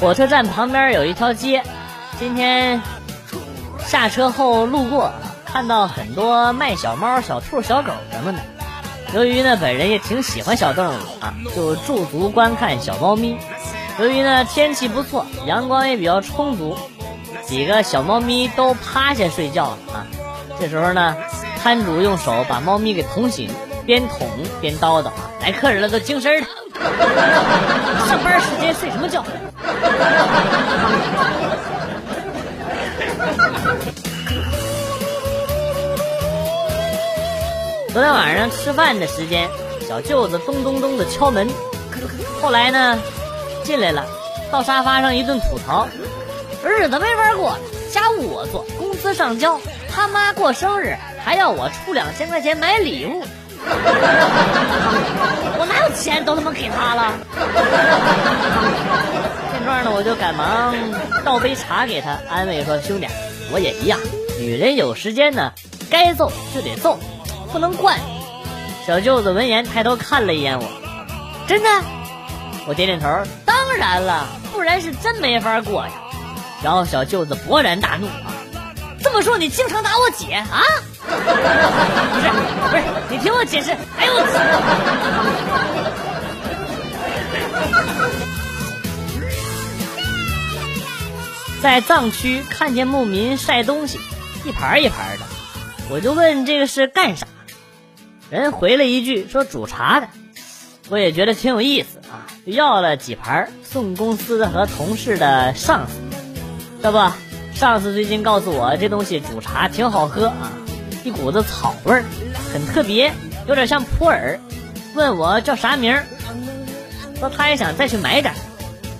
火车站旁边有一条街，今天下车后路过，看到很多卖小猫、小兔、小狗什么的。由于呢，本人也挺喜欢小动物啊，就驻足观看小猫咪。由于呢天气不错，阳光也比较充足，几个小猫咪都趴下睡觉了啊。这时候呢，摊主用手把猫咪给捅醒，边捅边叨叨啊：“来客人了，都精神的，上班时间睡什么觉？” 昨天晚上吃饭的时间，小舅子咚咚咚的敲门，后来呢，进来了，到沙发上一顿吐槽，日子没法过，家务我做，工资上交，他妈过生日还要我出两千块钱买礼物，我哪有钱都他妈给他了。见状呢，我就赶忙倒杯茶给他，安慰说：“兄弟，我也一样，女人有时间呢，该揍就得揍。”不能惯。小舅子闻言抬头看了一眼我，真的？我点点头，当然了，不然是真没法过呀。然后小舅子勃然大怒啊！这么说你经常打我姐啊？不是不是，你听我解释。哎呦我在藏区看见牧民晒东西，一盘一盘的，我就问这个是干啥？人回了一句说煮茶的，我也觉得挺有意思啊，要了几盘送公司和同事的上司。这不，上司最近告诉我这东西煮茶挺好喝啊，一股子草味儿，很特别，有点像普洱。问我叫啥名儿，说他也想再去买点。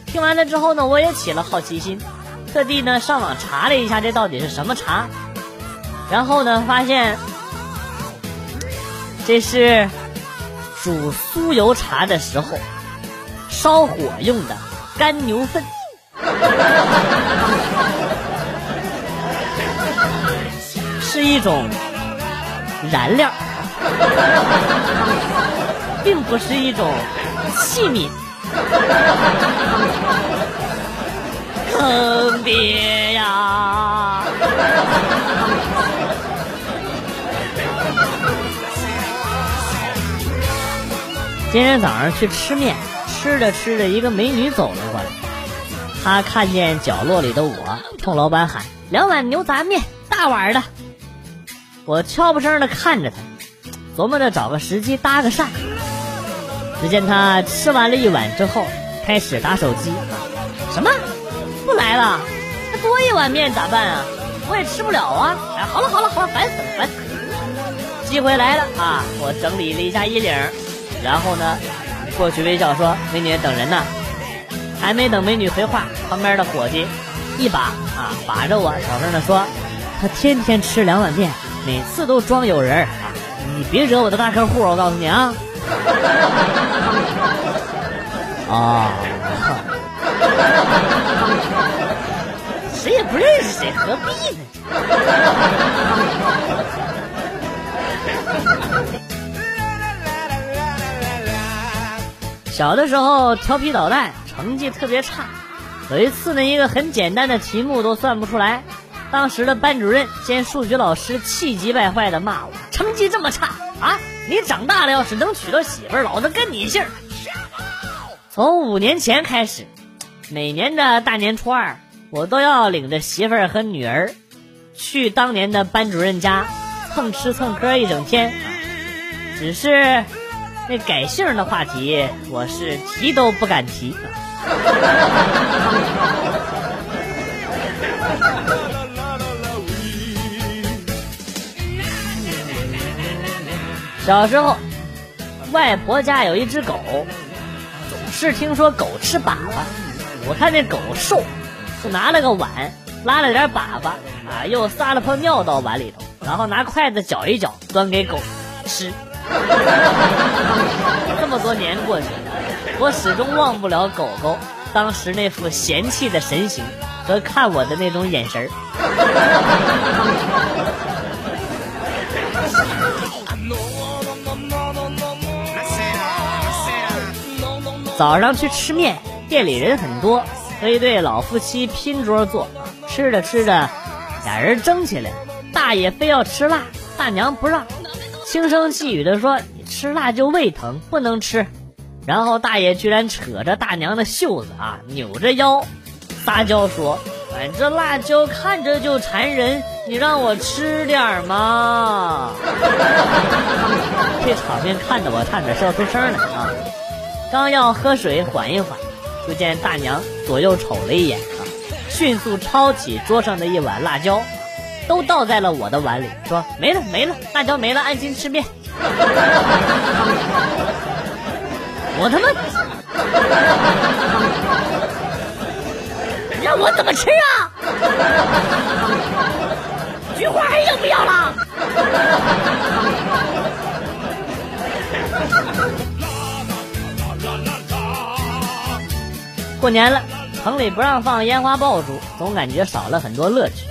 听完了之后呢，我也起了好奇心，特地呢上网查了一下这到底是什么茶，然后呢发现。这是煮酥油茶的时候烧火用的干牛粪，是一种燃料，并不是一种器皿。坑爹呀！今天早上去吃面，吃着吃着，一个美女走了过来。她看见角落里的我，冲老板喊：“两碗牛杂面，大碗的。”我悄不声的看着他，琢磨着找个时机搭个讪。只见他吃完了一碗之后，开始打手机。什么？不来了？那多一碗面咋办啊？我也吃不了啊！哎，好了好了好了，烦死了烦死了！机会来了啊！我整理了一下衣领。然后呢，过去微笑说：“美女等人呢。”还没等美女回话，旁边的伙计一把啊把着我，小声的说：“他天天吃两碗面，每次都装有人啊！你别惹我的大客户，我告诉你啊！” 啊，谁也不认识谁，何必呢？小的时候调皮捣蛋，成绩特别差。有一次呢，一个很简单的题目都算不出来，当时的班主任兼数学老师气急败坏的骂我：“成绩这么差啊！你长大了要是能娶到媳妇儿，老子跟你姓。”从五年前开始，每年的大年初二，我都要领着媳妇儿和女儿去当年的班主任家蹭吃蹭喝一整天。只是。那改姓的话题，我是提都不敢提。小时候，外婆家有一只狗，总是听说狗吃粑粑。我看那狗瘦，就拿了个碗，拉了点粑粑，啊，又撒了泡尿到碗里头，然后拿筷子搅一搅，端给狗吃。这么多年过去了，我始终忘不了狗狗当时那副嫌弃的神情和看我的那种眼神儿。早上去吃面，店里人很多，和一对老夫妻拼桌坐，吃着吃着，俩人争起来，大爷非要吃辣，大娘不让，轻声细语的说：“你吃辣就胃疼，不能吃。”然后大爷居然扯着大娘的袖子啊，扭着腰撒娇说：“哎，这辣椒看着就馋人，你让我吃点嘛。”这场面看得我差点笑出声来啊！刚要喝水缓一缓，就见大娘左右瞅了一眼啊，迅速抄起桌上的一碗辣椒，都倒在了我的碗里，说：“没了没了，辣椒没了，安心吃面。” 我他妈，让我怎么吃啊？菊花还要不要了？过年了，城里不让放烟花爆竹，总感觉少了很多乐趣。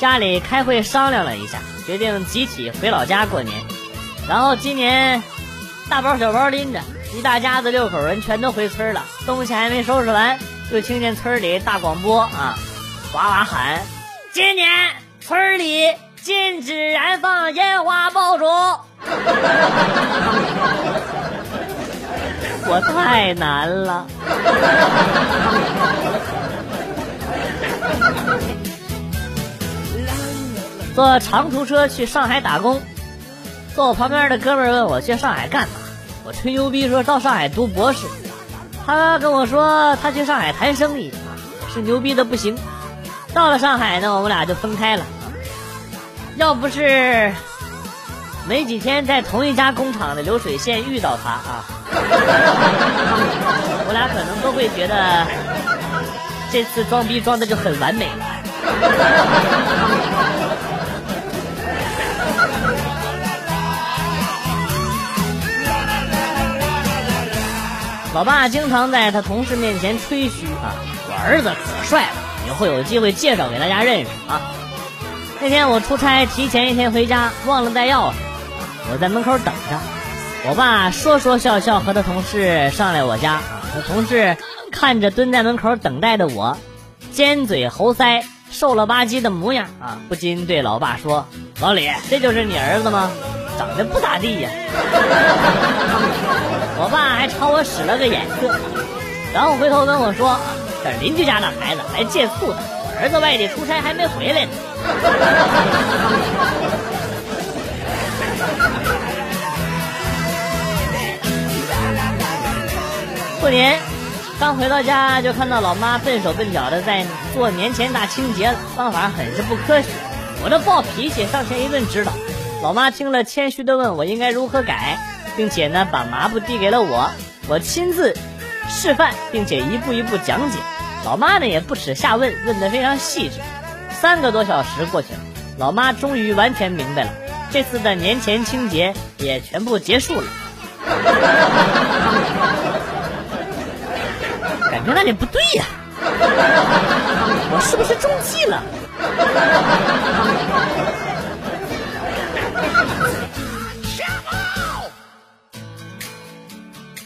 家里开会商量了一下，决定集体回老家过年。然后今年大包小包拎着。一大家子六口人全都回村了，东西还没收拾完，就听见村里大广播啊，哇哇喊：“今年村里禁止燃放烟花爆竹。”我太难了。坐长途车去上海打工，坐我旁边的哥们问我去上海干嘛。我吹牛逼说到上海读博士，他跟我说他去上海谈生意，是牛逼的不行。到了上海呢，我们俩就分开了。要不是没几天在同一家工厂的流水线遇到他啊，我俩可能都会觉得这次装逼装的就很完美了。老爸经常在他同事面前吹嘘啊，我儿子可帅了，以后有机会介绍给大家认识啊。那天我出差提前一天回家，忘了带钥匙，我在门口等着。我爸说说笑笑和他同事上来我家，他同事看着蹲在门口等待的我，尖嘴猴腮、瘦了吧唧的模样啊，不禁对老爸说：“老李，这就是你儿子吗？长得不咋地呀。”我爸还朝我使了个眼色，然后回头跟我说：“这邻居家的孩子来借醋的，我儿子外地出差还没回来呢。”过年刚回到家，就看到老妈笨手笨脚的在做年前大清洁，方法很是不科学。我这暴脾气上前一顿指导，老妈听了谦虚的问我应该如何改。并且呢，把抹布递给了我，我亲自示范，并且一步一步讲解。老妈呢也不耻下问，问得非常细致。三个多小时过去了，老妈终于完全明白了，这次的年前清洁也全部结束了。那里不对呀，我是不是中计了？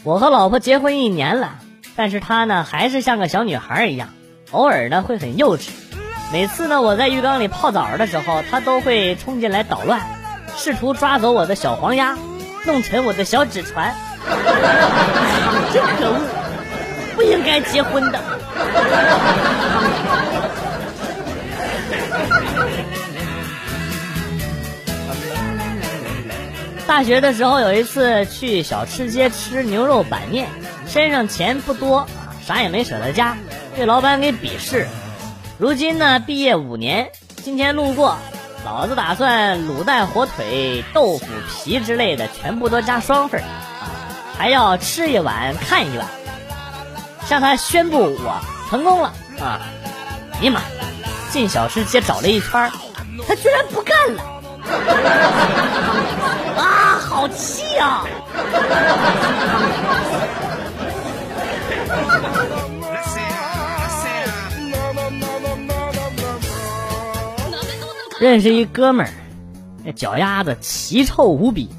我和老婆结婚一年了，但是她呢还是像个小女孩一样，偶尔呢会很幼稚。每次呢我在浴缸里泡澡的时候，她都会冲进来捣乱，试图抓走我的小黄鸭，弄沉我的小纸船。真可恶，不应该结婚的。大学的时候有一次去小吃街吃牛肉板面，身上钱不多啊，啥也没舍得加，被老板给鄙视。如今呢，毕业五年，今天路过，老子打算卤蛋、火腿、豆腐皮之类的全部都加双份儿啊，还要吃一碗看一碗，向他宣布我成功了啊！尼玛，进小吃街找了一圈，他居然不干了。啊，好气啊！认识一哥们儿，那脚丫子奇臭无比，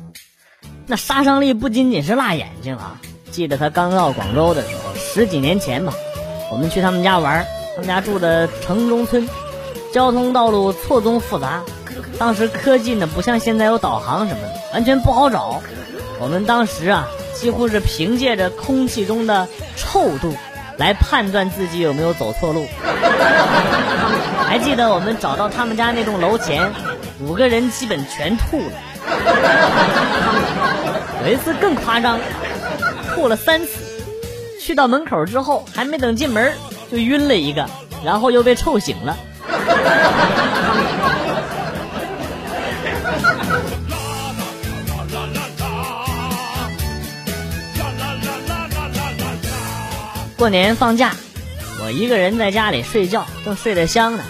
那杀伤力不仅仅是辣眼睛啊！记得他刚到广州的时候，十几年前吧，我们去他们家玩，他们家住的城中村，交通道路错综复杂。当时科技呢不像现在有导航什么的，完全不好找。我们当时啊，几乎是凭借着空气中的臭度来判断自己有没有走错路。还记得我们找到他们家那栋楼前，五个人基本全吐了。有一次更夸张，吐了三次，去到门口之后，还没等进门就晕了一个，然后又被臭醒了。过年放假，我一个人在家里睡觉，正睡得香呢。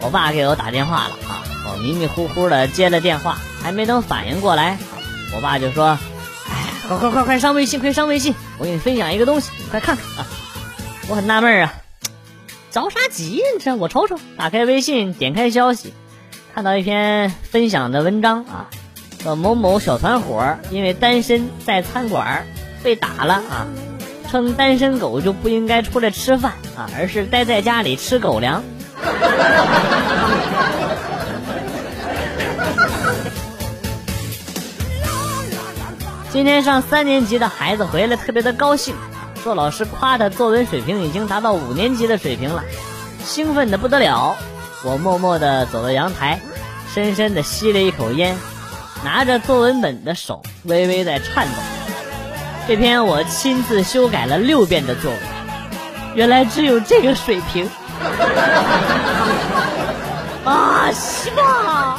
我爸给我打电话了啊，我迷迷糊糊的接了电话，还没等反应过来，我爸就说：“哎，快快快快上微信，快上微信，我给你分享一个东西，你快看看啊！”我很纳闷啊，着啥急呀？这我瞅瞅，打开微信，点开消息，看到一篇分享的文章啊，说某某小团伙因为单身在餐馆被打了啊。称单身狗就不应该出来吃饭啊，而是待在家里吃狗粮。今天上三年级的孩子回来特别的高兴，说老师夸他作文水平已经达到五年级的水平了，兴奋的不得了。我默默的走到阳台，深深的吸了一口烟，拿着作文本的手微微在颤抖。这篇我亲自修改了六遍的作文，原来只有这个水平 啊！希望。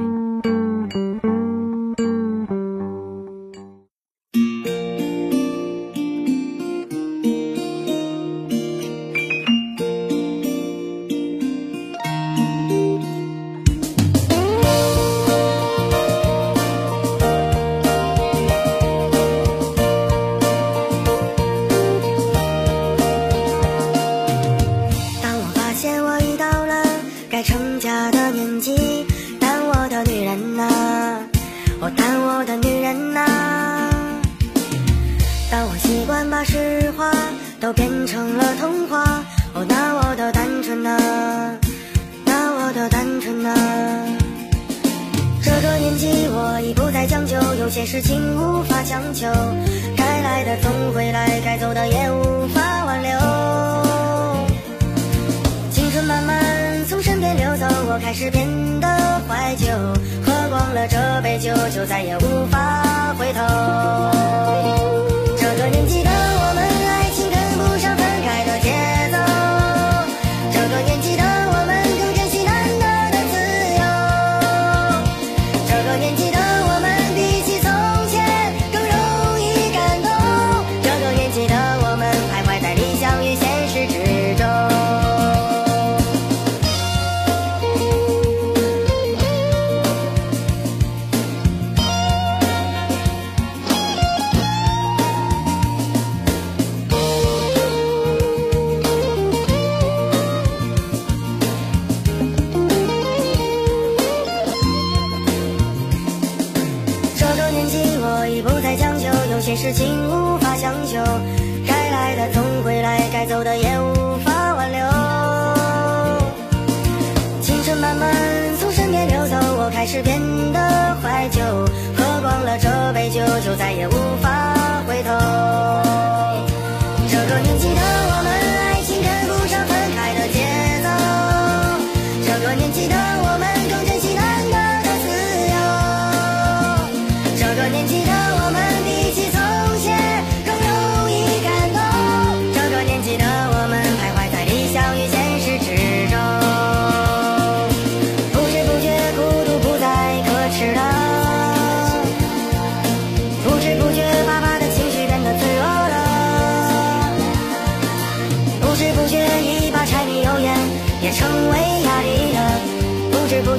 成了童话。那我的单纯呢那我的单纯呢这个年纪我已不再将就有些事情无法强求该来的总会来该走的也无法挽留。青春慢慢从身边溜走我开始变得怀旧喝光了这杯酒就再也无法回头。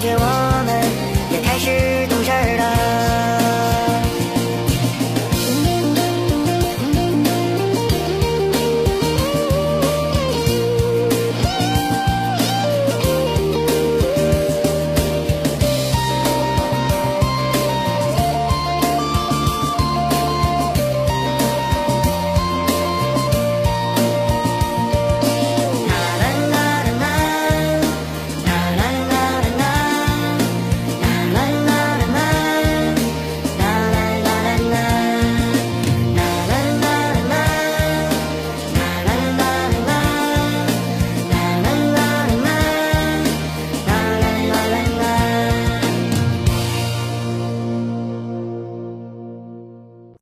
我们也开始